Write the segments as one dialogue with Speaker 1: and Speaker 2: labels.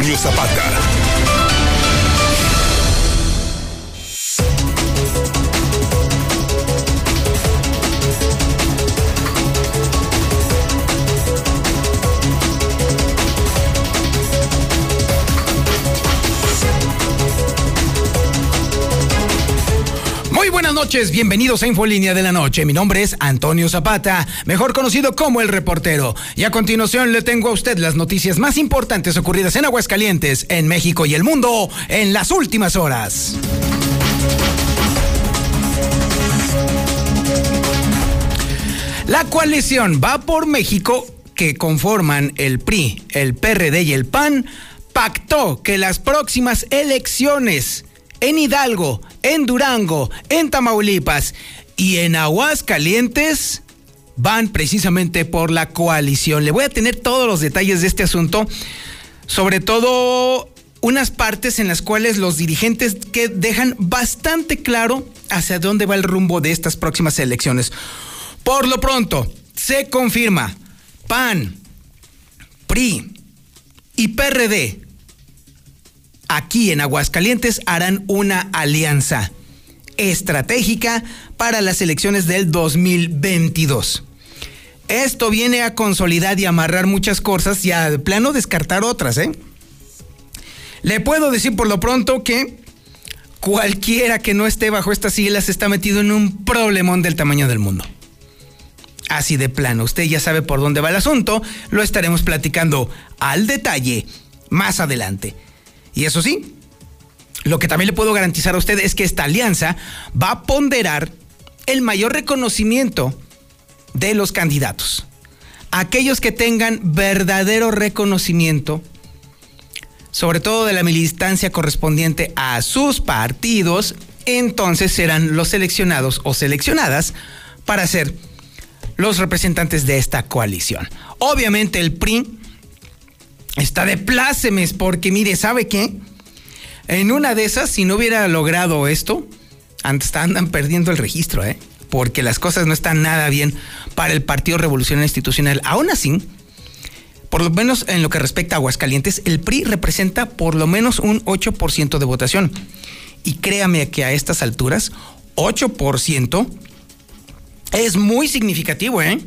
Speaker 1: Antonio Zapata.
Speaker 2: Noches, bienvenidos a Infolínea de la Noche. Mi nombre es Antonio Zapata, mejor conocido como El Reportero. Y a continuación le tengo a usted las noticias más importantes ocurridas en Aguascalientes, en México y el mundo en las últimas horas. La coalición Va por México, que conforman el PRI, el PRD y el PAN, pactó que las próximas elecciones en Hidalgo, en Durango, en Tamaulipas y en Aguascalientes van precisamente por la coalición. Le voy a tener todos los detalles de este asunto, sobre todo unas partes en las cuales los dirigentes que dejan bastante claro hacia dónde va el rumbo de estas próximas elecciones. Por lo pronto, se confirma PAN, PRI y PRD aquí en Aguascalientes harán una alianza estratégica para las elecciones del 2022. Esto viene a consolidar y amarrar muchas cosas y a plano descartar otras, ¿eh? Le puedo decir por lo pronto que cualquiera que no esté bajo estas siglas está metido en un problemón del tamaño del mundo. Así de plano, usted ya sabe por dónde va el asunto, lo estaremos platicando al detalle más adelante. Y eso sí, lo que también le puedo garantizar a usted es que esta alianza va a ponderar el mayor reconocimiento de los candidatos. Aquellos que tengan verdadero reconocimiento, sobre todo de la militancia correspondiente a sus partidos, entonces serán los seleccionados o seleccionadas para ser los representantes de esta coalición. Obviamente el PRI está de plácemes, porque mire, ¿sabe qué? En una de esas, si no hubiera logrado esto, andan perdiendo el registro, ¿eh? Porque las cosas no están nada bien para el Partido Revolucionario Institucional. Aún así, por lo menos en lo que respecta a Aguascalientes, el PRI representa por lo menos un 8% de votación. Y créame que a estas alturas, 8% es muy significativo, ¿eh?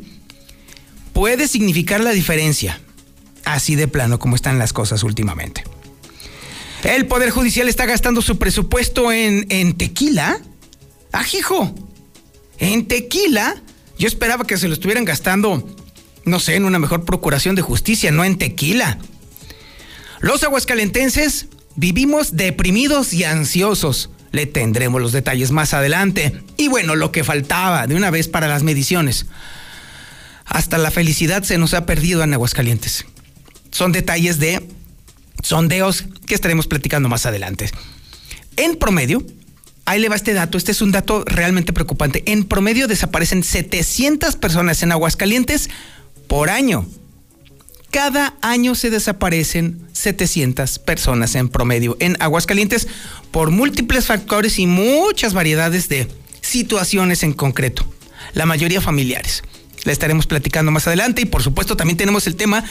Speaker 2: Puede significar la diferencia así de plano como están las cosas últimamente. El Poder Judicial está gastando su presupuesto en, en tequila. Ajijo, en tequila. Yo esperaba que se lo estuvieran gastando, no sé, en una mejor procuración de justicia, no en tequila. Los aguascalentenses vivimos deprimidos y ansiosos. Le tendremos los detalles más adelante. Y bueno, lo que faltaba de una vez para las mediciones. Hasta la felicidad se nos ha perdido en Aguascalientes son detalles de sondeos que estaremos platicando más adelante. En promedio, ahí le va este dato, este es un dato realmente preocupante. En promedio desaparecen 700 personas en Aguascalientes por año. Cada año se desaparecen 700 personas en promedio en Aguascalientes por múltiples factores y muchas variedades de situaciones en concreto, la mayoría familiares. Le estaremos platicando más adelante y por supuesto también tenemos el tema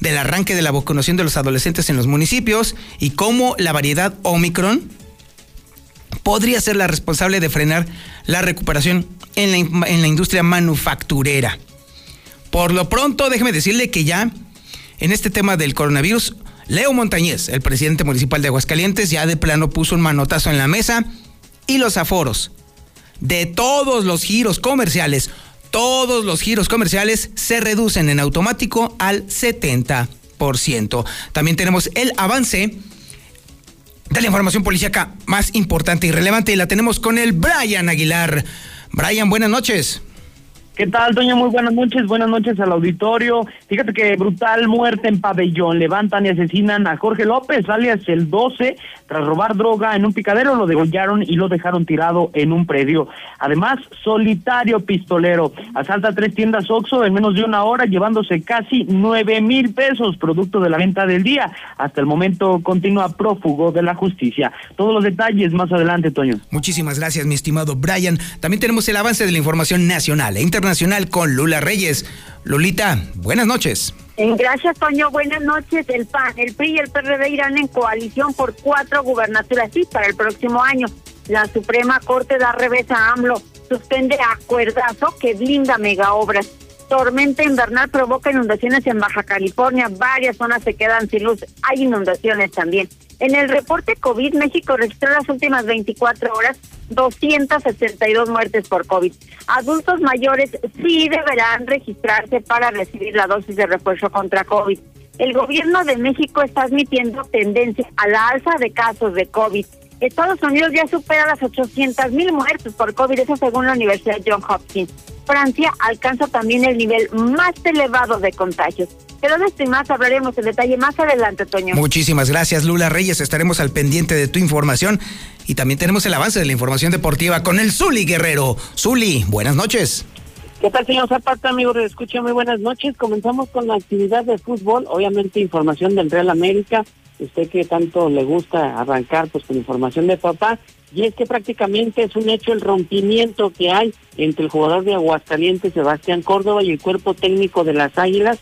Speaker 2: del arranque de la vacunación de los adolescentes en los municipios y cómo la variedad Omicron podría ser la responsable de frenar la recuperación en la, en la industria manufacturera. Por lo pronto, déjeme decirle que ya en este tema del coronavirus, Leo Montañez, el presidente municipal de Aguascalientes, ya de plano puso un manotazo en la mesa y los aforos de todos los giros comerciales todos los giros comerciales se reducen en automático al 70%. También tenemos el avance de la información policíaca más importante y relevante y la tenemos con el Brian Aguilar. Brian, buenas noches.
Speaker 3: ¿Qué tal, Toño? Muy buenas noches, buenas noches al auditorio. Fíjate que brutal muerte en pabellón. Levantan y asesinan a Jorge López, alias el 12, tras robar droga en un picadero, lo degollaron y lo dejaron tirado en un predio. Además, solitario pistolero. Asalta tres tiendas Oxxo en menos de una hora, llevándose casi nueve mil pesos, producto de la venta del día. Hasta el momento continúa prófugo de la justicia. Todos los detalles más adelante, Toño.
Speaker 2: Muchísimas gracias, mi estimado Brian. También tenemos el avance de la información nacional e internacional con Lula Reyes. Lulita, buenas noches.
Speaker 4: Gracias, Toño. Buenas noches. El PAN, el PRI y el PRD irán en coalición por cuatro gubernaturas sí, para el próximo año. La Suprema Corte da revés a AMLO, suspende acuerdazo que blinda mega obras. Tormenta invernal provoca inundaciones en Baja California. Varias zonas se quedan sin luz. Hay inundaciones también. En el reporte COVID, México registró las últimas 24 horas 262 muertes por COVID. Adultos mayores sí deberán registrarse para recibir la dosis de refuerzo contra COVID. El gobierno de México está admitiendo tendencia a la alza de casos de COVID. Estados Unidos ya supera las 800 mil muertes por COVID, eso según la Universidad John Hopkins. Francia alcanza también el nivel más elevado de contagios. Pero de esto y más hablaremos en detalle más adelante, Toño.
Speaker 2: Muchísimas gracias, Lula Reyes. Estaremos al pendiente de tu información y también tenemos el avance de la información deportiva con el Zuli Guerrero. Zuli, buenas noches.
Speaker 5: ¿Qué tal, señor Zapata, amigo? Escucha, muy buenas noches. Comenzamos con la actividad de fútbol. Obviamente, información del Real América. Usted que tanto le gusta arrancar pues con información de papá. Y es que prácticamente es un hecho el rompimiento que hay entre el jugador de Aguascalientes, Sebastián Córdoba, y el cuerpo técnico de las Águilas,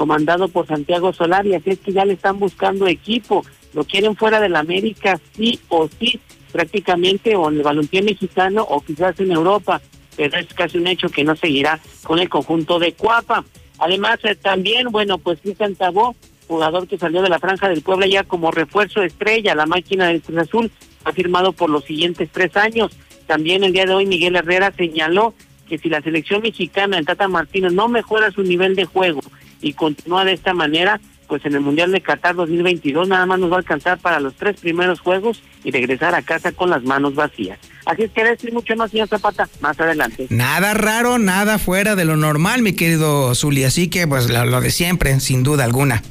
Speaker 5: comandado por Santiago Solari, así es que ya le están buscando equipo, lo quieren fuera del América, sí o sí, prácticamente o en el balompié mexicano o quizás en Europa, pero es casi un hecho que no seguirá con el conjunto de Cuapa. Además, eh, también, bueno, pues Cristian Tabó, jugador que salió de la franja del Puebla ya como refuerzo estrella, la máquina del Cruz Azul, ha firmado por los siguientes tres años. También el día de hoy Miguel Herrera señaló que si la selección mexicana, el Tata Martínez, no mejora su nivel de juego y continúa de esta manera, pues en el Mundial de Qatar 2022 nada más nos va a alcanzar para los tres primeros juegos y regresar a casa con las manos vacías. Así es que decir mucho más, señor Zapata, más adelante.
Speaker 2: Nada raro, nada fuera de lo normal, mi querido Zuli, así que pues lo, de siempre, sin duda alguna.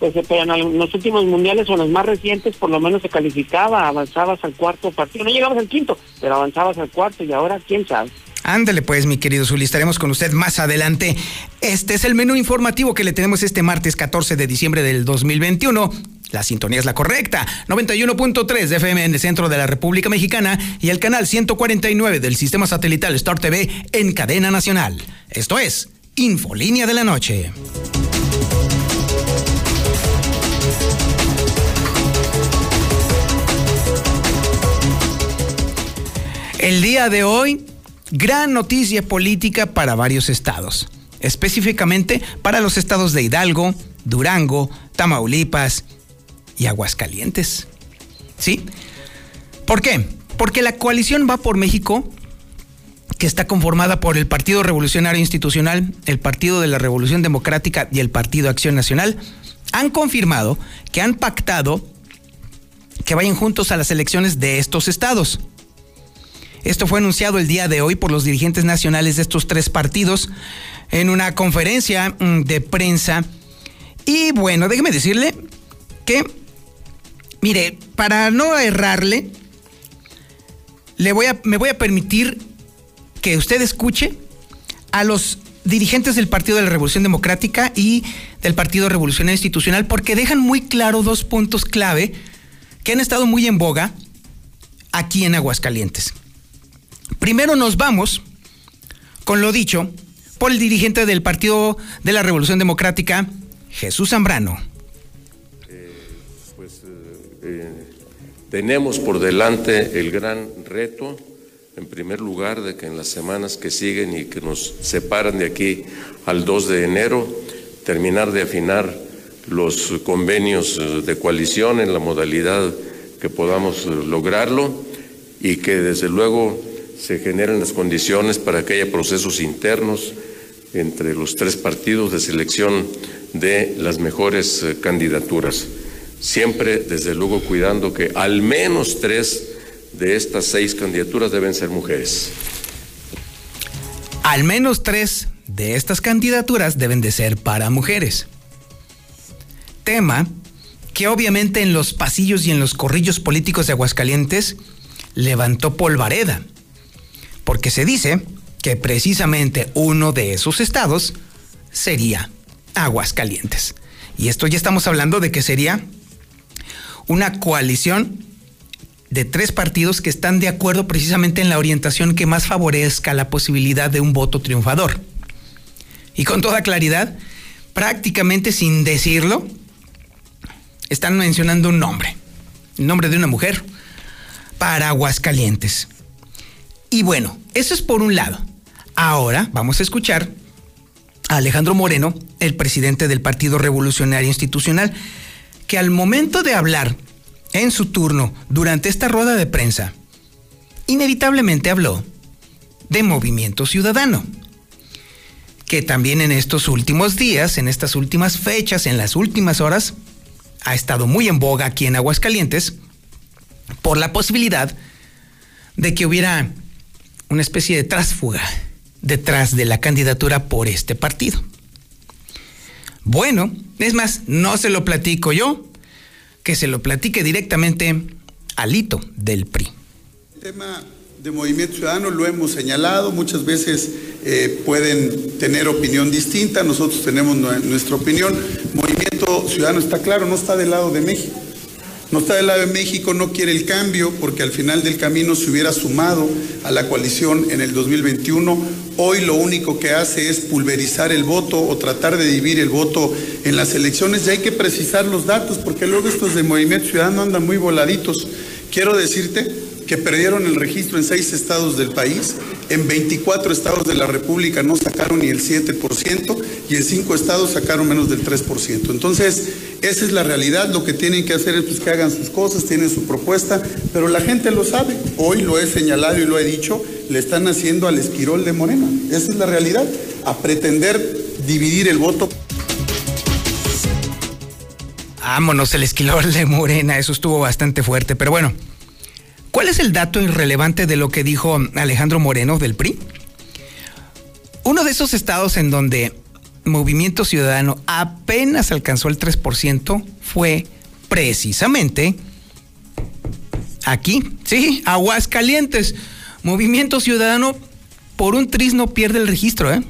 Speaker 5: Pues pero en los últimos mundiales o los más recientes por lo menos se calificaba, avanzabas al cuarto partido, no llegabas al quinto, pero avanzabas al cuarto y ahora quién sabe.
Speaker 2: Ándale pues, mi querido Zuli, estaremos con usted más adelante. Este es el menú informativo que le tenemos este martes 14 de diciembre del 2021. La sintonía es la correcta. 91.3 de FM en el centro de la República Mexicana y el canal 149 del sistema satelital Star TV en cadena nacional. Esto es Infolínea de la Noche. El día de hoy gran noticia política para varios estados, específicamente para los estados de Hidalgo, Durango, Tamaulipas y Aguascalientes. ¿Sí? ¿Por qué? Porque la coalición va por México, que está conformada por el Partido Revolucionario Institucional, el Partido de la Revolución Democrática y el Partido Acción Nacional, han confirmado que han pactado que vayan juntos a las elecciones de estos estados. Esto fue anunciado el día de hoy por los dirigentes nacionales de estos tres partidos en una conferencia mm, de prensa. Y bueno, déjeme decirle que, mire, para no errarle, le voy a, me voy a permitir que usted escuche a los dirigentes del Partido de la Revolución Democrática y del Partido Revolucionario Institucional porque dejan muy claro dos puntos clave que han estado muy en boga aquí en Aguascalientes. Primero nos vamos con lo dicho por el dirigente del Partido de la Revolución Democrática, Jesús Zambrano.
Speaker 6: Eh, pues eh, eh, tenemos por delante el gran reto, en primer lugar, de que en las semanas que siguen y que nos separan de aquí al 2 de enero, terminar de afinar los convenios de coalición en la modalidad que podamos lograrlo y que desde luego se generan las condiciones para que haya procesos internos entre los tres partidos de selección de las mejores eh, candidaturas. Siempre, desde luego, cuidando que al menos tres de estas seis candidaturas deben ser mujeres.
Speaker 2: Al menos tres de estas candidaturas deben de ser para mujeres. Tema que obviamente en los pasillos y en los corrillos políticos de Aguascalientes levantó polvareda porque se dice que precisamente uno de esos estados sería Aguascalientes. Y esto ya estamos hablando de que sería una coalición de tres partidos que están de acuerdo precisamente en la orientación que más favorezca la posibilidad de un voto triunfador. Y con toda claridad, prácticamente sin decirlo, están mencionando un nombre, el nombre de una mujer, para Aguascalientes. Y bueno, eso es por un lado. Ahora vamos a escuchar a Alejandro Moreno, el presidente del Partido Revolucionario Institucional, que al momento de hablar en su turno durante esta rueda de prensa, inevitablemente habló de movimiento ciudadano, que también en estos últimos días, en estas últimas fechas, en las últimas horas, ha estado muy en boga aquí en Aguascalientes por la posibilidad de que hubiera una especie de trásfuga detrás de la candidatura por este partido. Bueno, es más, no se lo platico yo, que se lo platique directamente al hito del PRI.
Speaker 7: El tema de Movimiento Ciudadano lo hemos señalado, muchas veces eh, pueden tener opinión distinta, nosotros tenemos nuestra opinión. Movimiento Ciudadano está claro, no está del lado de México. No está del lado México, no quiere el cambio, porque al final del camino se hubiera sumado a la coalición en el 2021. Hoy lo único que hace es pulverizar el voto o tratar de dividir el voto en las elecciones. Y hay que precisar los datos, porque luego estos de Movimiento Ciudadano andan muy voladitos. Quiero decirte que perdieron el registro en seis estados del país, en 24 estados de la República no sacaron ni el 7% y en cinco estados sacaron menos del 3%. Entonces, esa es la realidad, lo que tienen que hacer es pues, que hagan sus cosas, tienen su propuesta, pero la gente lo sabe, hoy lo he señalado y lo he dicho, le están haciendo al esquirol de Morena, esa es la realidad, a pretender dividir el voto.
Speaker 2: Vámonos, el esquilor de Morena, eso estuvo bastante fuerte, pero bueno. ¿Cuál es el dato irrelevante de lo que dijo Alejandro Moreno del PRI? Uno de esos estados en donde Movimiento Ciudadano apenas alcanzó el 3% fue precisamente aquí, sí, Aguascalientes. Movimiento Ciudadano por un tris no pierde el registro, ¿eh?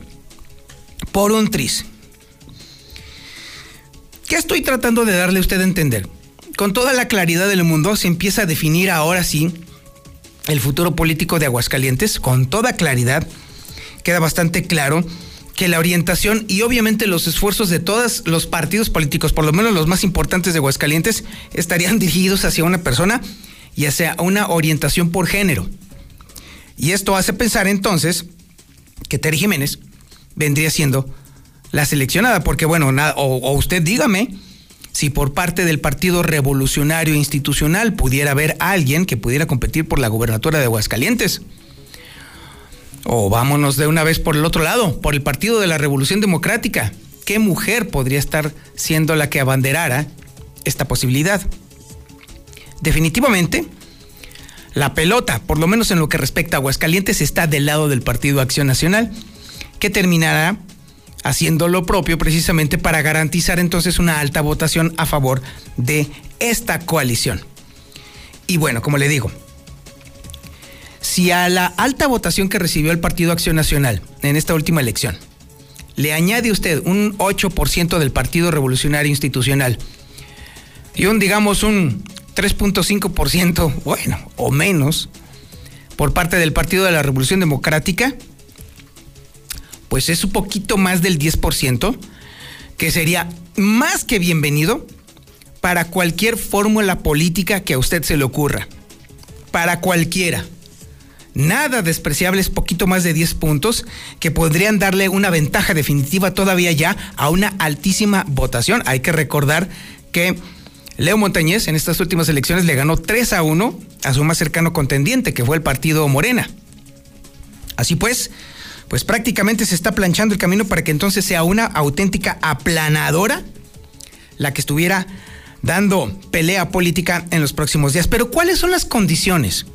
Speaker 2: Por un tris. ¿Qué estoy tratando de darle a usted a entender? Con toda la claridad del mundo se empieza a definir ahora sí el futuro político de Aguascalientes, con toda claridad. Queda bastante claro que la orientación y obviamente los esfuerzos de todos los partidos políticos, por lo menos los más importantes de Aguascalientes, estarían dirigidos hacia una persona y hacia una orientación por género. Y esto hace pensar entonces que Terry Jiménez vendría siendo la seleccionada, porque bueno, o, o usted dígame, si por parte del Partido Revolucionario Institucional pudiera haber alguien que pudiera competir por la gubernatura de Aguascalientes. O vámonos de una vez por el otro lado, por el Partido de la Revolución Democrática. ¿Qué mujer podría estar siendo la que abanderara esta posibilidad? Definitivamente, la pelota, por lo menos en lo que respecta a Aguascalientes, está del lado del Partido Acción Nacional, que terminará haciendo lo propio precisamente para garantizar entonces una alta votación a favor de esta coalición. Y bueno, como le digo, si a la alta votación que recibió el Partido Acción Nacional en esta última elección le añade usted un 8% del Partido Revolucionario Institucional y un, digamos, un 3.5%, bueno, o menos, por parte del Partido de la Revolución Democrática, pues es un poquito más del 10%, que sería más que bienvenido para cualquier fórmula política que a usted se le ocurra. Para cualquiera. Nada despreciable, es poquito más de 10 puntos que podrían darle una ventaja definitiva todavía ya a una altísima votación. Hay que recordar que Leo Montañez en estas últimas elecciones le ganó 3 a 1 a su más cercano contendiente, que fue el partido Morena. Así pues, pues prácticamente se está planchando el camino para que entonces sea una auténtica aplanadora la que estuviera dando pelea política en los próximos días. Pero ¿cuáles son las condiciones?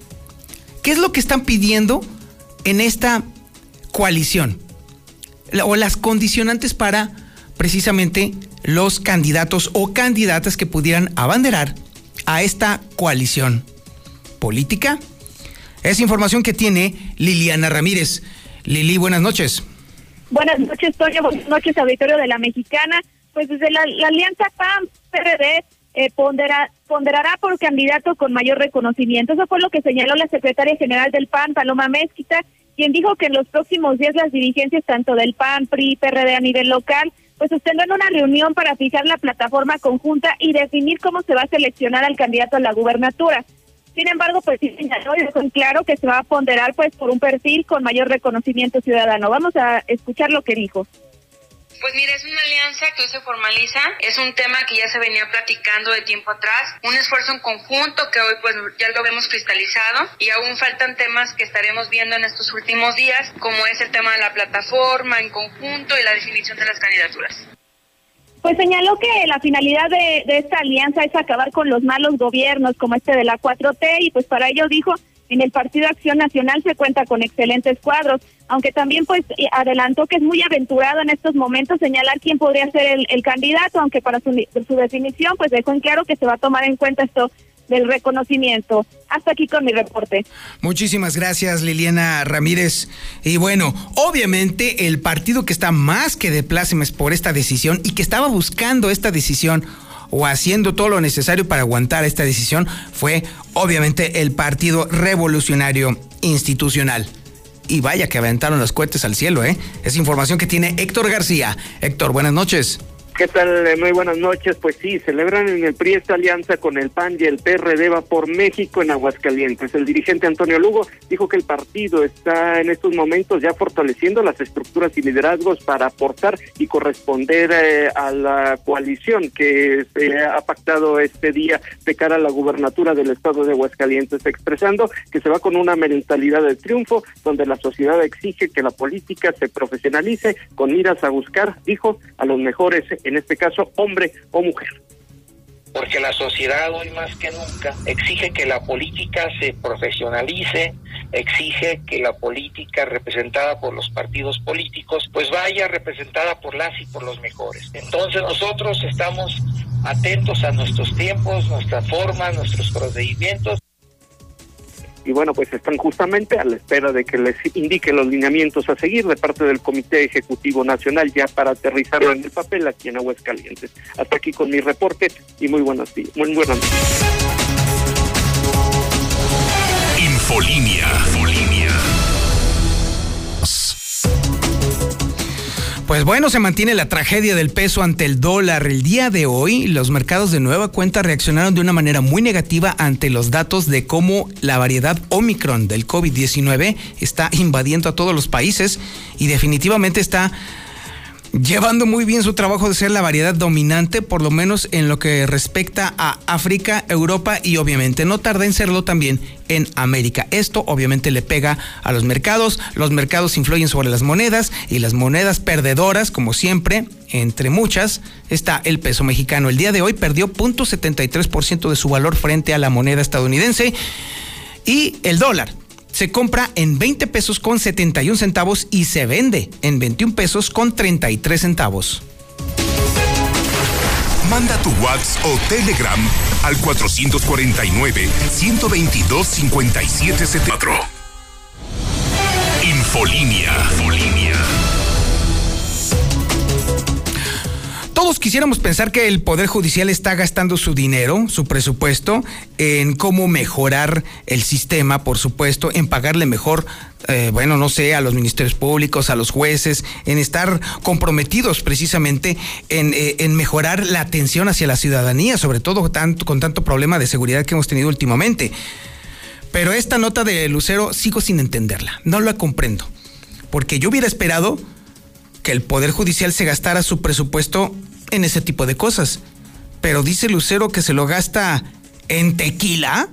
Speaker 2: ¿Qué es lo que están pidiendo en esta coalición? O las condicionantes para precisamente los candidatos o candidatas que pudieran abanderar a esta coalición política. Es información que tiene Liliana Ramírez. Lili, buenas noches.
Speaker 8: Buenas noches, Toño. Buenas noches, auditorio de la Mexicana. Pues desde la, alianza PAN-PRD eh, ponderará por candidato con mayor reconocimiento. Eso fue lo que señaló la secretaria general del PAN, Paloma Mezquita, quien dijo que en los próximos días las dirigencias tanto del PAN, PRI, PRD a nivel local pues tendrán una reunión para fijar la plataforma conjunta y definir cómo se va a seleccionar al candidato a la gubernatura. Sin embargo, pues sí señaló y dejó claro que se va a ponderar pues por un perfil con mayor reconocimiento ciudadano. Vamos a escuchar lo que dijo.
Speaker 9: Pues mira, es una alianza que hoy se formaliza, es un tema que ya se venía platicando de tiempo atrás, un esfuerzo en conjunto que hoy pues ya lo vemos cristalizado y aún faltan temas que estaremos viendo en estos últimos días, como es el tema de la plataforma en conjunto y la definición de las candidaturas.
Speaker 8: Pues señaló que la finalidad de, esta alianza es acabar con los malos gobiernos como este de la 4T y pues para ello dijo en el Partido Acción Nacional se cuenta con excelentes cuadros, aunque también pues adelantó que es muy aventurado en estos momentos señalar quién podría ser el, el candidato, aunque para su, su definición pues dejó en claro que se va a tomar en cuenta esto del reconocimiento. Hasta aquí con mi reporte.
Speaker 2: Muchísimas gracias, Liliana Ramírez. Y bueno, obviamente el partido que está más que de plácemes por esta decisión y que estaba buscando esta decisión o haciendo todo lo necesario para aguantar esta decisión fue obviamente el Partido Revolucionario Institucional. Y vaya que aventaron los cohetes al cielo, ¿eh? Es información que tiene Héctor García. Héctor, buenas noches.
Speaker 10: ¿Qué tal? Muy buenas noches. Pues sí, celebran en el PRI esta alianza con el PAN y el PRD va por México en Aguascalientes. El dirigente Antonio Lugo dijo que el partido está en estos momentos ya fortaleciendo las estructuras y liderazgos para aportar y corresponder eh, a la coalición que se ha pactado este día de cara a la gubernatura del estado de Aguascalientes, expresando que se va con una mentalidad de triunfo donde la sociedad exige que la política se profesionalice con miras a buscar, dijo, a los mejores en este caso hombre o mujer.
Speaker 11: Porque la sociedad hoy más que nunca exige que la política se profesionalice, exige que la política representada por los partidos políticos pues vaya representada por las y por los mejores. Entonces nosotros estamos atentos a nuestros tiempos, nuestras formas, nuestros procedimientos
Speaker 10: y bueno, pues están justamente a la espera de que les indique los lineamientos a seguir de parte del Comité Ejecutivo Nacional ya para aterrizarlo en el papel aquí en Aguascalientes. Hasta aquí con mi reporte y muy buenos días. Muy buenas noches.
Speaker 1: Infolinia.
Speaker 2: Pues bueno, se mantiene la tragedia del peso ante el dólar. El día de hoy, los mercados de nueva cuenta reaccionaron de una manera muy negativa ante los datos de cómo la variedad Omicron del COVID-19 está invadiendo a todos los países y definitivamente está llevando muy bien su trabajo de ser la variedad dominante, por lo menos en lo que respecta a África, Europa y obviamente no tarda en serlo también en América. Esto obviamente le pega a los mercados, los mercados influyen sobre las monedas y las monedas perdedoras, como siempre, entre muchas, está el peso mexicano. El día de hoy perdió 0.73% de su valor frente a la moneda estadounidense y el dólar se compra en 20 pesos con 71 centavos y se vende en 21 pesos con 33 centavos.
Speaker 1: Manda tu WhatsApp o Telegram al 449-122-5774. Infolinia. Infolinia.
Speaker 2: Todos quisiéramos pensar que el Poder Judicial está gastando su dinero, su presupuesto, en cómo mejorar el sistema, por supuesto, en pagarle mejor, eh, bueno, no sé, a los ministerios públicos, a los jueces, en estar comprometidos precisamente en, eh, en mejorar la atención hacia la ciudadanía, sobre todo con tanto problema de seguridad que hemos tenido últimamente. Pero esta nota de Lucero sigo sin entenderla, no la comprendo, porque yo hubiera esperado que el Poder Judicial se gastara su presupuesto en ese tipo de cosas. Pero dice Lucero que se lo gasta en tequila.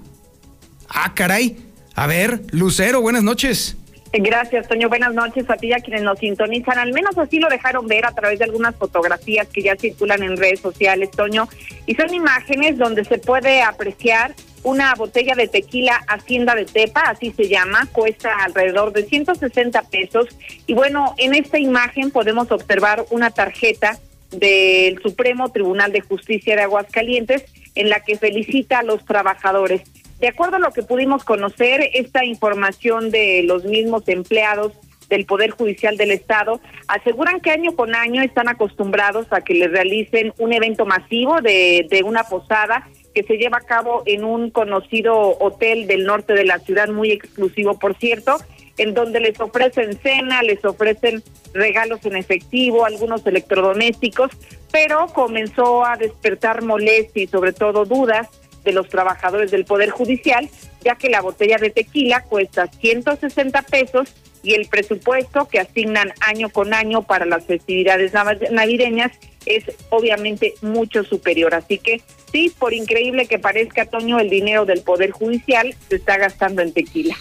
Speaker 2: Ah, caray. A ver, Lucero, buenas noches.
Speaker 12: Gracias, Toño. Buenas noches a ti y a quienes nos sintonizan. Al menos así lo dejaron ver a través de algunas fotografías que ya circulan en redes sociales, Toño. Y son imágenes donde se puede apreciar una botella de tequila Hacienda de Tepa, así se llama, cuesta alrededor de 160 pesos. Y bueno, en esta imagen podemos observar una tarjeta del Supremo Tribunal de Justicia de Aguascalientes en la que felicita a los trabajadores. De acuerdo a lo que pudimos conocer, esta información de los mismos empleados del Poder Judicial del Estado aseguran que año con año están acostumbrados a que les realicen un evento masivo de, de una posada que se lleva a cabo en un conocido hotel del norte de la ciudad, muy exclusivo, por cierto, en donde les ofrecen cena, les ofrecen regalos en efectivo, algunos electrodomésticos, pero comenzó a despertar molestia y sobre todo dudas de los trabajadores del Poder Judicial, ya que la botella de tequila cuesta 160 pesos y el presupuesto que asignan año con año para las festividades navideñas es obviamente mucho superior. Así que sí, por increíble que parezca, Toño, el dinero del Poder Judicial se está gastando en tequila.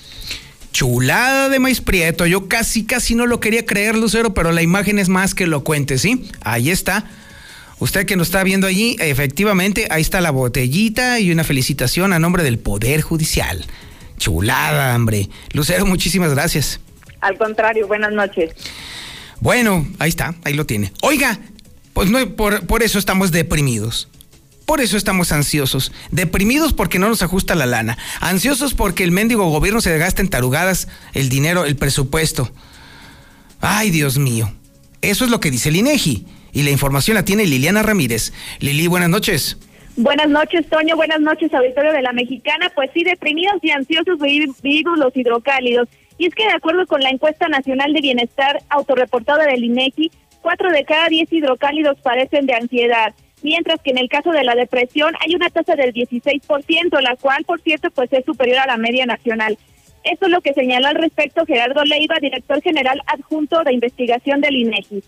Speaker 2: Chulada de maíz prieto. Yo casi, casi no lo quería creer, Lucero, pero la imagen es más que lo cuente, ¿sí? Ahí está. Usted que nos está viendo allí, efectivamente, ahí está la botellita y una felicitación a nombre del Poder Judicial. Chulada, hombre. Lucero, muchísimas gracias.
Speaker 12: Al contrario, buenas noches.
Speaker 2: Bueno, ahí está, ahí lo tiene. Oiga, pues no, por, por eso estamos deprimidos. Por eso estamos ansiosos. Deprimidos porque no nos ajusta la lana. Ansiosos porque el mendigo gobierno se gasta en tarugadas el dinero, el presupuesto. Ay, Dios mío. Eso es lo que dice el y la información la tiene Liliana Ramírez. Lili, buenas noches.
Speaker 8: Buenas noches, Toño. Buenas noches, auditorio de la Mexicana. Pues sí, deprimidos y ansiosos vivimos los hidrocálidos. Y es que de acuerdo con la encuesta nacional de bienestar autorreportada del INEGI, cuatro de cada diez hidrocálidos padecen de ansiedad, mientras que en el caso de la depresión hay una tasa del 16%, la cual, por cierto, pues es superior a la media nacional. Eso es lo que señaló al respecto Gerardo Leiva, director general adjunto de investigación del INEGI.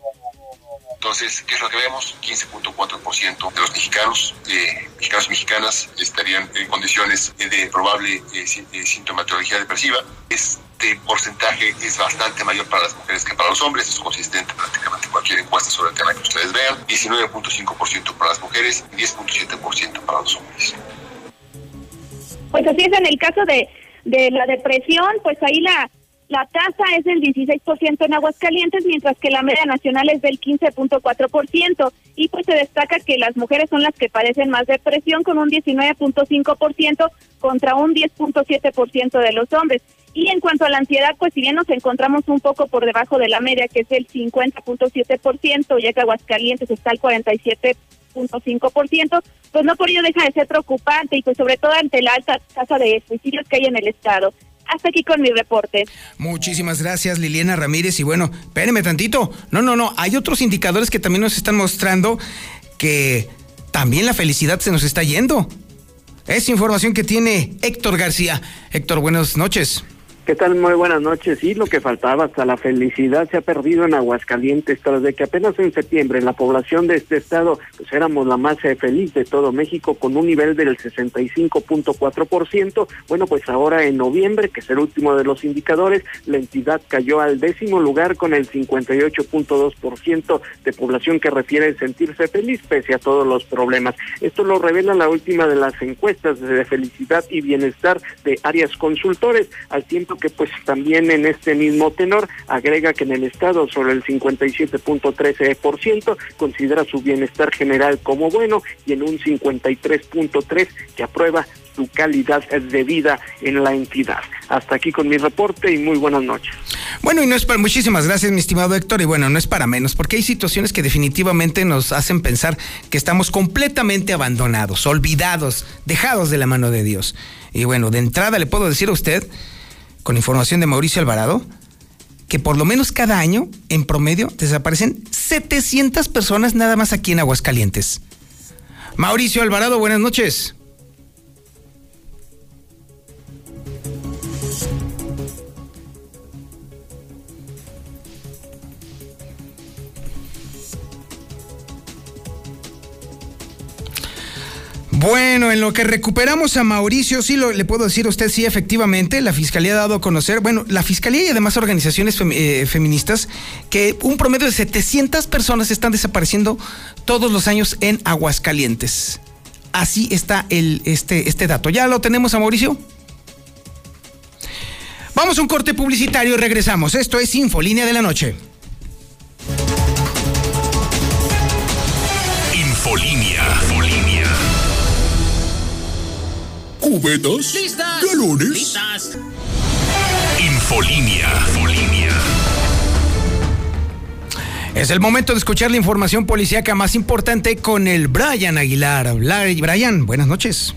Speaker 13: Entonces, ¿qué es lo que vemos? 15.4% de los mexicanos, eh, mexicanos y mexicanas estarían en condiciones de probable eh, eh, sintomatología depresiva. Este porcentaje es bastante mayor para las mujeres que para los hombres, es consistente prácticamente cualquier encuesta sobre el tema que ustedes vean. 19.5% para las mujeres y 10.7% para los hombres.
Speaker 8: Pues así es en el caso de, de la depresión, pues ahí la la tasa es del 16% en Aguascalientes, mientras que la media nacional es del 15.4%. Y pues se destaca que las mujeres son las que padecen más depresión, con un 19.5% contra un 10.7% de los hombres. Y en cuanto a la ansiedad, pues si bien nos encontramos un poco por debajo de la media, que es el 50.7%, ya que Aguascalientes está al 47.5%, pues no por ello deja de ser preocupante y pues sobre todo ante la alta tasa de suicidios que hay en el estado. Hasta aquí con mi reporte.
Speaker 2: Muchísimas gracias, Liliana Ramírez. Y bueno, espérenme tantito. No, no, no. Hay otros indicadores que también nos están mostrando que también la felicidad se nos está yendo. Es información que tiene Héctor García. Héctor, buenas noches.
Speaker 10: ¿Qué tal? Muy buenas noches. Sí, lo que faltaba, hasta la felicidad se ha perdido en Aguascalientes, tras de que apenas en septiembre la población de este estado, pues éramos la más eh, feliz de todo México, con un nivel del 65.4%. Bueno, pues ahora en noviembre, que es el último de los indicadores, la entidad cayó al décimo lugar con el 58.2% de población que refiere sentirse feliz pese a todos los problemas. Esto lo revela la última de las encuestas de felicidad y bienestar de áreas consultores, al tiempo que pues también en este mismo tenor agrega que en el estado sobre el 57.13% considera su bienestar general como bueno y en un 53.3% que aprueba su calidad de vida en la entidad. Hasta aquí con mi reporte y muy buenas noches.
Speaker 2: Bueno, y no es para muchísimas gracias, mi estimado Héctor, y bueno, no es para menos, porque hay situaciones que definitivamente nos hacen pensar que estamos completamente abandonados, olvidados, dejados de la mano de Dios. Y bueno, de entrada le puedo decir a usted con información de Mauricio Alvarado, que por lo menos cada año, en promedio, desaparecen 700 personas nada más aquí en Aguascalientes. Mauricio Alvarado, buenas noches. Bueno, en lo que recuperamos a Mauricio, sí lo, le puedo decir a usted, sí, efectivamente, la Fiscalía ha dado a conocer, bueno, la Fiscalía y además organizaciones eh, feministas, que un promedio de 700 personas están desapareciendo todos los años en Aguascalientes. Así está el, este, este dato. ¿Ya lo tenemos a Mauricio? Vamos a un corte publicitario y regresamos. Esto es Infolínea de la Noche.
Speaker 14: ¿Cubetas?
Speaker 15: ¿Listas?
Speaker 14: ¿Galones?
Speaker 15: ¿Listas?
Speaker 1: Infolínea.
Speaker 2: Es el momento de escuchar la información policíaca más importante con el Brian Aguilar. Brian, buenas noches.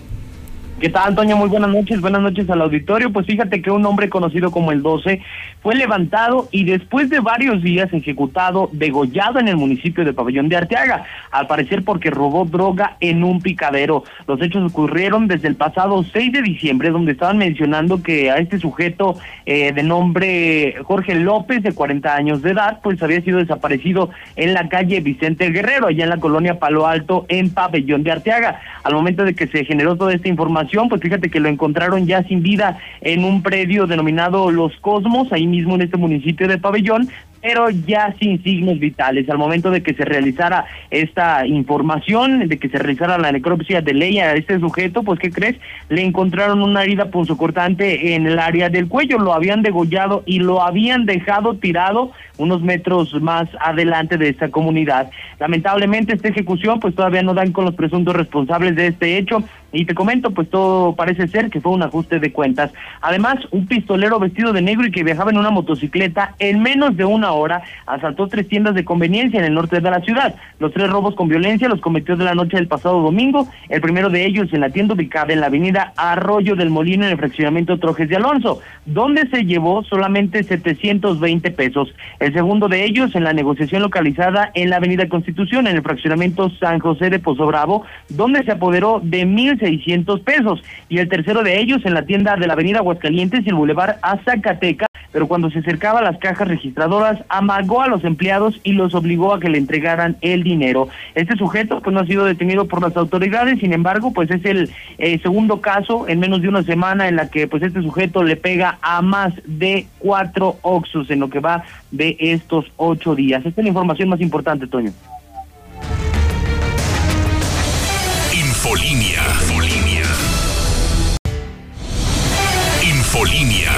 Speaker 3: ¿Qué tal, Toño? Muy buenas noches, buenas noches al auditorio. Pues fíjate que un hombre conocido como el 12 fue levantado y después de varios días ejecutado, degollado en el municipio de Pabellón de Arteaga, al parecer porque robó droga en un picadero. Los hechos ocurrieron desde el pasado 6 de diciembre, donde estaban mencionando que a este sujeto eh, de nombre Jorge López, de 40 años de edad, pues había sido desaparecido en la calle Vicente Guerrero, allá en la colonia Palo Alto, en Pabellón de Arteaga. Al momento de que se generó toda esta información, pues fíjate que lo encontraron ya sin vida en un predio denominado Los Cosmos, ahí mismo en este municipio de Pabellón, pero ya sin signos vitales. Al momento de que se realizara esta información, de que se realizara la necropsia de ley a este sujeto, pues ¿qué crees? Le encontraron una herida punzocortante en el área del cuello, lo habían degollado y lo habían dejado tirado unos metros más adelante de esta comunidad. Lamentablemente esta ejecución pues todavía no dan con los presuntos responsables de este hecho y te comento pues todo parece ser que fue un ajuste de cuentas. Además, un pistolero vestido de negro y que viajaba en una motocicleta en menos de una hora asaltó tres tiendas de conveniencia en el norte de la ciudad. Los tres robos con violencia los cometió de la noche del pasado domingo, el primero de ellos en la tienda ubicada en la avenida Arroyo del Molino en el fraccionamiento Trojes de Alonso, donde se llevó solamente 720 pesos. El segundo de ellos en la negociación localizada en la avenida Constitución en el fraccionamiento San José de Pozo Bravo, donde se apoderó de 1.600 pesos. Y el tercero de ellos en la tienda de la avenida Aguascalientes y el bulevar a pero cuando se acercaba a las cajas registradoras, amagó a los empleados y los obligó a que le entregaran el dinero. Este sujeto pues no ha sido detenido por las autoridades, sin embargo, pues es el eh, segundo caso en menos de una semana en la que pues este sujeto le pega a más de cuatro oxos en lo que va de estos ocho días. Esta es la información más importante, Toño.
Speaker 1: Infolinia. Infolinia. Infolinia.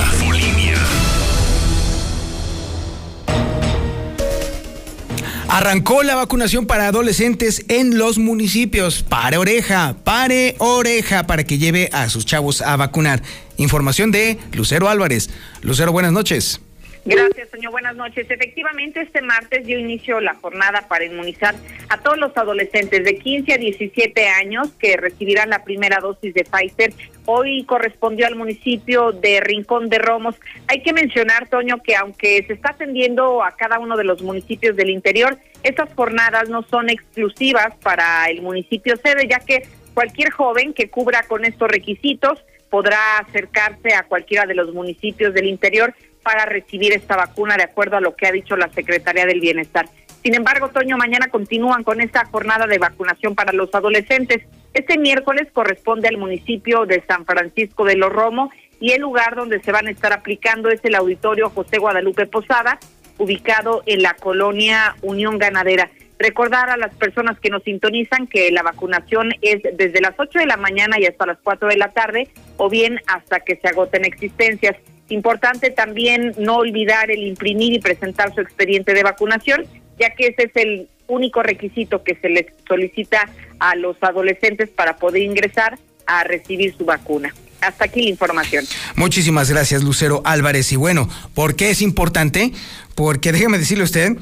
Speaker 2: Arrancó la vacunación para adolescentes en los municipios. Pare oreja, pare oreja para que lleve a sus chavos a vacunar. Información de Lucero Álvarez. Lucero, buenas noches.
Speaker 12: Gracias, señor. Buenas noches. Efectivamente, este martes dio inicio la jornada para inmunizar a todos los adolescentes de 15 a 17 años que recibirán la primera dosis de Pfizer. Hoy correspondió al municipio de Rincón de Romos. Hay que mencionar, Toño, que aunque se está atendiendo a cada uno de los municipios del interior, estas jornadas no son exclusivas para el municipio sede, ya que cualquier joven que cubra con estos requisitos podrá acercarse a cualquiera de los municipios del interior para recibir esta vacuna, de acuerdo a lo que ha dicho la Secretaría del Bienestar. Sin embargo, Toño, mañana continúan con esta jornada de vacunación para los adolescentes. Este miércoles corresponde al municipio de San Francisco de los Romo y el lugar donde se van a estar aplicando es el auditorio José Guadalupe Posada, ubicado en la colonia Unión Ganadera. Recordar a las personas que nos sintonizan que la vacunación es desde las 8 de la mañana y hasta las 4 de la tarde o bien hasta que se agoten existencias. Importante también no olvidar el imprimir y presentar su expediente de vacunación, ya que ese es el único requisito que se les solicita a los adolescentes para poder ingresar a recibir su vacuna. Hasta aquí la información.
Speaker 2: Muchísimas gracias, Lucero Álvarez. Y bueno, ¿por qué es importante? Porque déjeme decirle a usted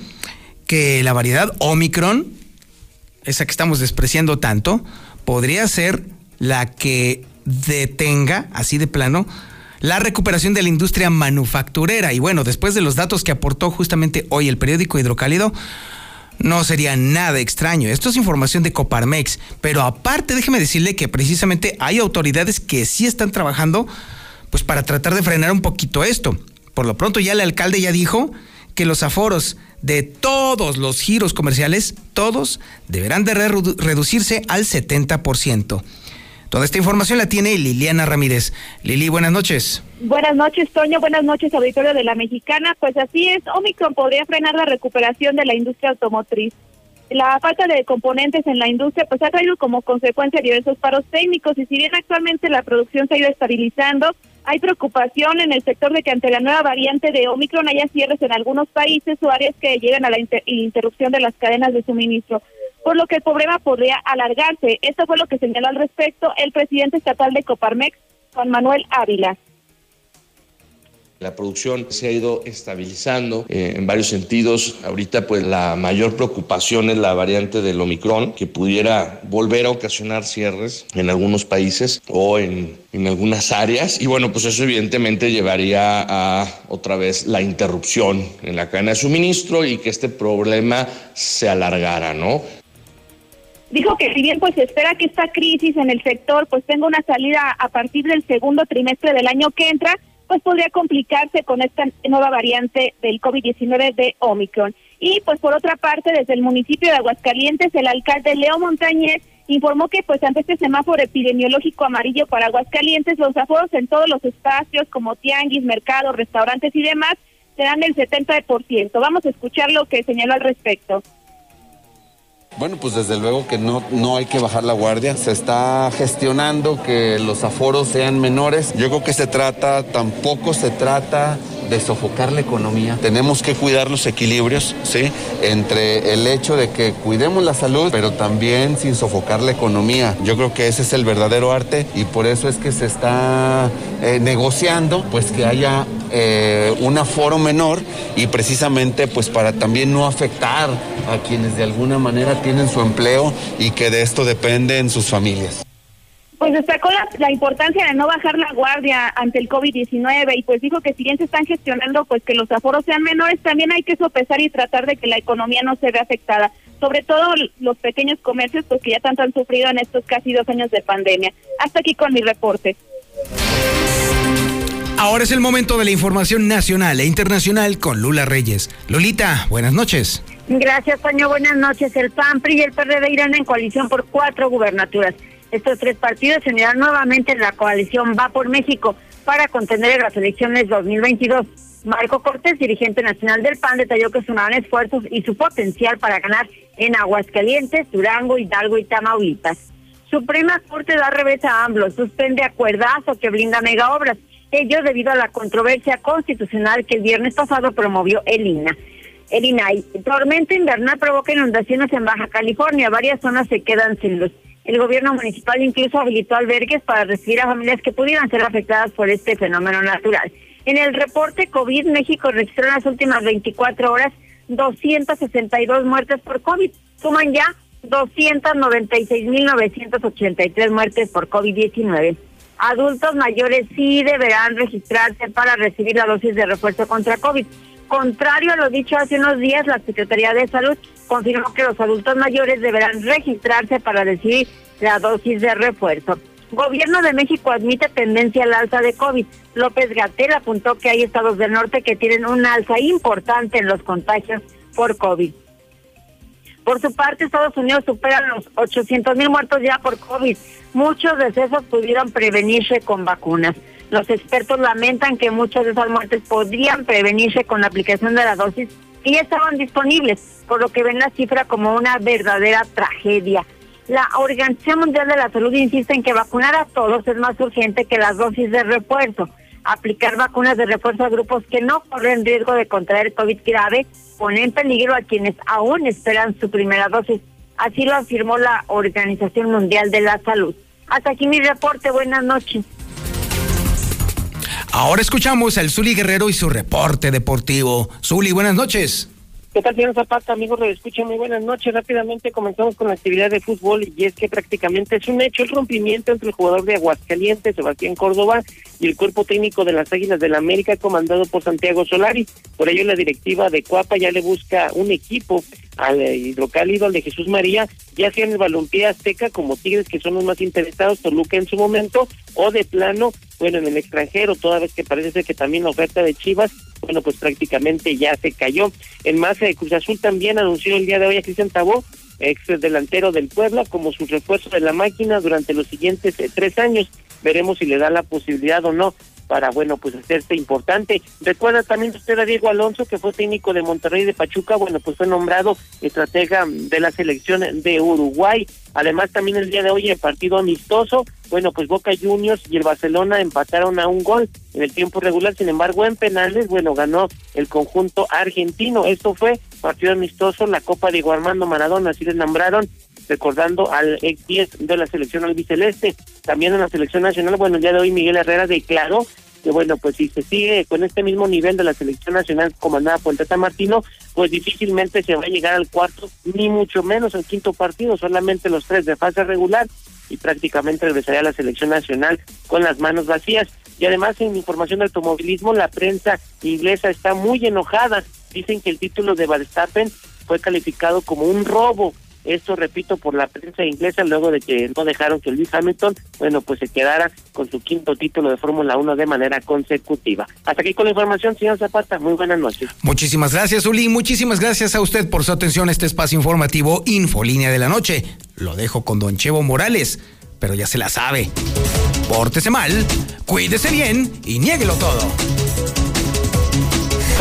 Speaker 2: que la variedad Omicron, esa que estamos despreciando tanto, podría ser la que detenga, así de plano, la recuperación de la industria manufacturera. Y bueno, después de los datos que aportó justamente hoy el periódico Hidrocálido, no sería nada extraño. Esto es información de Coparmex. Pero aparte, déjeme decirle que precisamente hay autoridades que sí están trabajando pues para tratar de frenar un poquito esto. Por lo pronto ya el alcalde ya dijo que los aforos de todos los giros comerciales, todos, deberán de reducirse al 70%. Toda esta información la tiene Liliana Ramírez. Lili, buenas noches.
Speaker 8: Buenas noches, Toño. Buenas noches, auditorio de la Mexicana. Pues así es, Omicron podría frenar la recuperación de la industria automotriz. La falta de componentes en la industria pues ha traído como consecuencia diversos paros técnicos y si bien actualmente la producción se ha ido estabilizando, hay preocupación en el sector de que ante la nueva variante de Omicron haya cierres en algunos países o áreas que llegan a la interrupción de las cadenas de suministro por lo que el problema podría alargarse. Esto fue lo que señaló al respecto el presidente estatal de Coparmex, Juan Manuel Ávila.
Speaker 16: La producción se ha ido estabilizando eh, en varios sentidos. Ahorita pues la mayor preocupación es la variante del Omicron, que pudiera volver a ocasionar cierres en algunos países o en, en algunas áreas. Y bueno, pues eso evidentemente llevaría a otra vez la interrupción en la cadena de suministro y que este problema se alargara, ¿no?
Speaker 8: Dijo que si bien pues espera que esta crisis en el sector pues tenga una salida a partir del segundo trimestre del año que entra, pues podría complicarse con esta nueva variante del COVID-19 de Omicron. Y pues por otra parte, desde el municipio de Aguascalientes, el alcalde Leo Montañez informó que pues ante este semáforo epidemiológico amarillo para Aguascalientes, los aforos en todos los espacios como tianguis, mercados, restaurantes y demás serán del 70%. Vamos a escuchar lo que señaló al respecto.
Speaker 17: Bueno, pues desde luego que no, no hay que bajar la guardia. Se está gestionando que los aforos sean menores. Yo creo que se trata, tampoco se trata de sofocar la economía. Tenemos que cuidar los equilibrios, ¿sí? Entre el hecho de que cuidemos la salud, pero también sin sofocar la economía. Yo creo que ese es el verdadero arte y por eso es que se está eh, negociando, pues que haya eh, un aforo menor y precisamente pues para también no afectar a quienes de alguna manera tienen su empleo y que de esto dependen sus familias.
Speaker 8: Pues destacó la, la, importancia de no bajar la guardia ante el COVID-19 y pues dijo que si bien se están gestionando pues que los aforos sean menores, también hay que sopesar y tratar de que la economía no se vea afectada, sobre todo los pequeños comercios pues que ya tanto han sufrido en estos casi dos años de pandemia. Hasta aquí con mi reporte.
Speaker 2: Ahora es el momento de la información nacional e internacional con Lula Reyes. Lolita, buenas noches.
Speaker 4: Gracias, Paño. Buenas noches. El PAN, PRI y el PRD irán en coalición por cuatro gubernaturas. Estos tres partidos se unirán nuevamente en la coalición Va por México para contender en las elecciones 2022. Marco Cortés, dirigente nacional del PAN, detalló que sumarán esfuerzos y su potencial para ganar en Aguascalientes, Durango, Hidalgo y Tamaulipas. Suprema Corte da revés a AMLO, suspende acuerdazo que blinda mega obras ello debido a la controversia constitucional que el viernes pasado promovió el INA. El INAI. Tormenta invernal provoca inundaciones en Baja California. Varias zonas se quedan sin luz. El gobierno municipal incluso habilitó albergues para recibir a familias que pudieran ser afectadas por este fenómeno natural. En el reporte COVID, México registró en las últimas 24 horas 262 muertes por COVID. Suman ya 296.983 muertes por COVID-19 adultos mayores sí deberán registrarse para recibir la dosis de refuerzo contra COVID. Contrario a lo dicho hace unos días, la Secretaría de Salud confirmó que los adultos mayores deberán registrarse para recibir la dosis de refuerzo. Gobierno de México admite tendencia al alza de COVID. López Gatel apuntó que hay estados del norte que tienen un alza importante en los contagios por COVID. Por su parte, Estados Unidos supera los 800 mil muertos ya por COVID. Muchos decesos pudieron prevenirse con vacunas. Los expertos lamentan que muchas de esas muertes podrían prevenirse con la aplicación de la dosis y ya estaban disponibles, por lo que ven la cifra como una verdadera tragedia. La Organización Mundial de la Salud insiste en que vacunar a todos es más urgente que las dosis de refuerzo aplicar vacunas de refuerzo a grupos que no corren riesgo de contraer COVID grave pone en peligro a quienes aún esperan su primera dosis. Así lo afirmó la Organización Mundial de la Salud. Hasta aquí mi reporte. Buenas noches.
Speaker 2: Ahora escuchamos al Zuli Guerrero y su reporte deportivo. Zuli, buenas noches.
Speaker 5: ¿Qué tal, señor Zapata? Amigos, lo escucho. Muy buenas noches. Rápidamente comenzamos con la actividad de fútbol y es que prácticamente es un hecho el rompimiento entre el jugador de Aguascalientes, Sebastián Córdoba, y el cuerpo técnico de las Águilas del la América comandado por Santiago Solari. Por ello, la directiva de Cuapa ya le busca un equipo al hidrocálido, al de Jesús María, ya sea en el balompié azteca como Tigres, que son los más interesados, Toluca en su momento, o de plano, bueno, en el extranjero, toda vez que parece ser que también la oferta de Chivas bueno, pues prácticamente ya se cayó. En más, de Cruz Azul también anunció el día de hoy a Cristian Tabó, ex delantero del Puebla, como su refuerzo de la máquina durante los siguientes eh, tres años. Veremos si le da la posibilidad o no para, bueno, pues hacerse importante. Recuerda también usted a Diego Alonso, que fue técnico de Monterrey de Pachuca, bueno, pues fue nombrado estratega de la selección de Uruguay. Además, también el día de hoy, el partido amistoso, bueno, pues Boca Juniors y el Barcelona empataron a un gol en el tiempo regular, sin embargo, en penales, bueno, ganó el conjunto argentino. Esto fue partido amistoso, la Copa de Armando Maradona, así les nombraron, recordando al ex 10 de la selección albiceleste. También en la selección nacional, bueno, el día de hoy Miguel Herrera declaró que bueno, pues si se sigue con este mismo nivel de la selección nacional comandada por el Tata Martino, pues difícilmente se va a llegar al cuarto, ni mucho menos al quinto partido, solamente los tres de fase regular y prácticamente regresaría a la selección nacional con las manos vacías. Y además en información de automovilismo, la prensa inglesa está muy enojada. Dicen que el título de Verstappen fue calificado como un robo. Esto, repito, por la prensa inglesa, luego de que no dejaron que Luis Hamilton, bueno, pues se quedara con su quinto título de Fórmula 1 de manera consecutiva. Hasta aquí con la información, señor Zapata. Muy buenas noches.
Speaker 2: Muchísimas gracias, Uli. Muchísimas gracias a usted por su atención a este espacio informativo Infolínea de la Noche. Lo dejo con Don Chevo Morales, pero ya se la sabe. Pórtese mal, cuídese bien y niéguelo todo.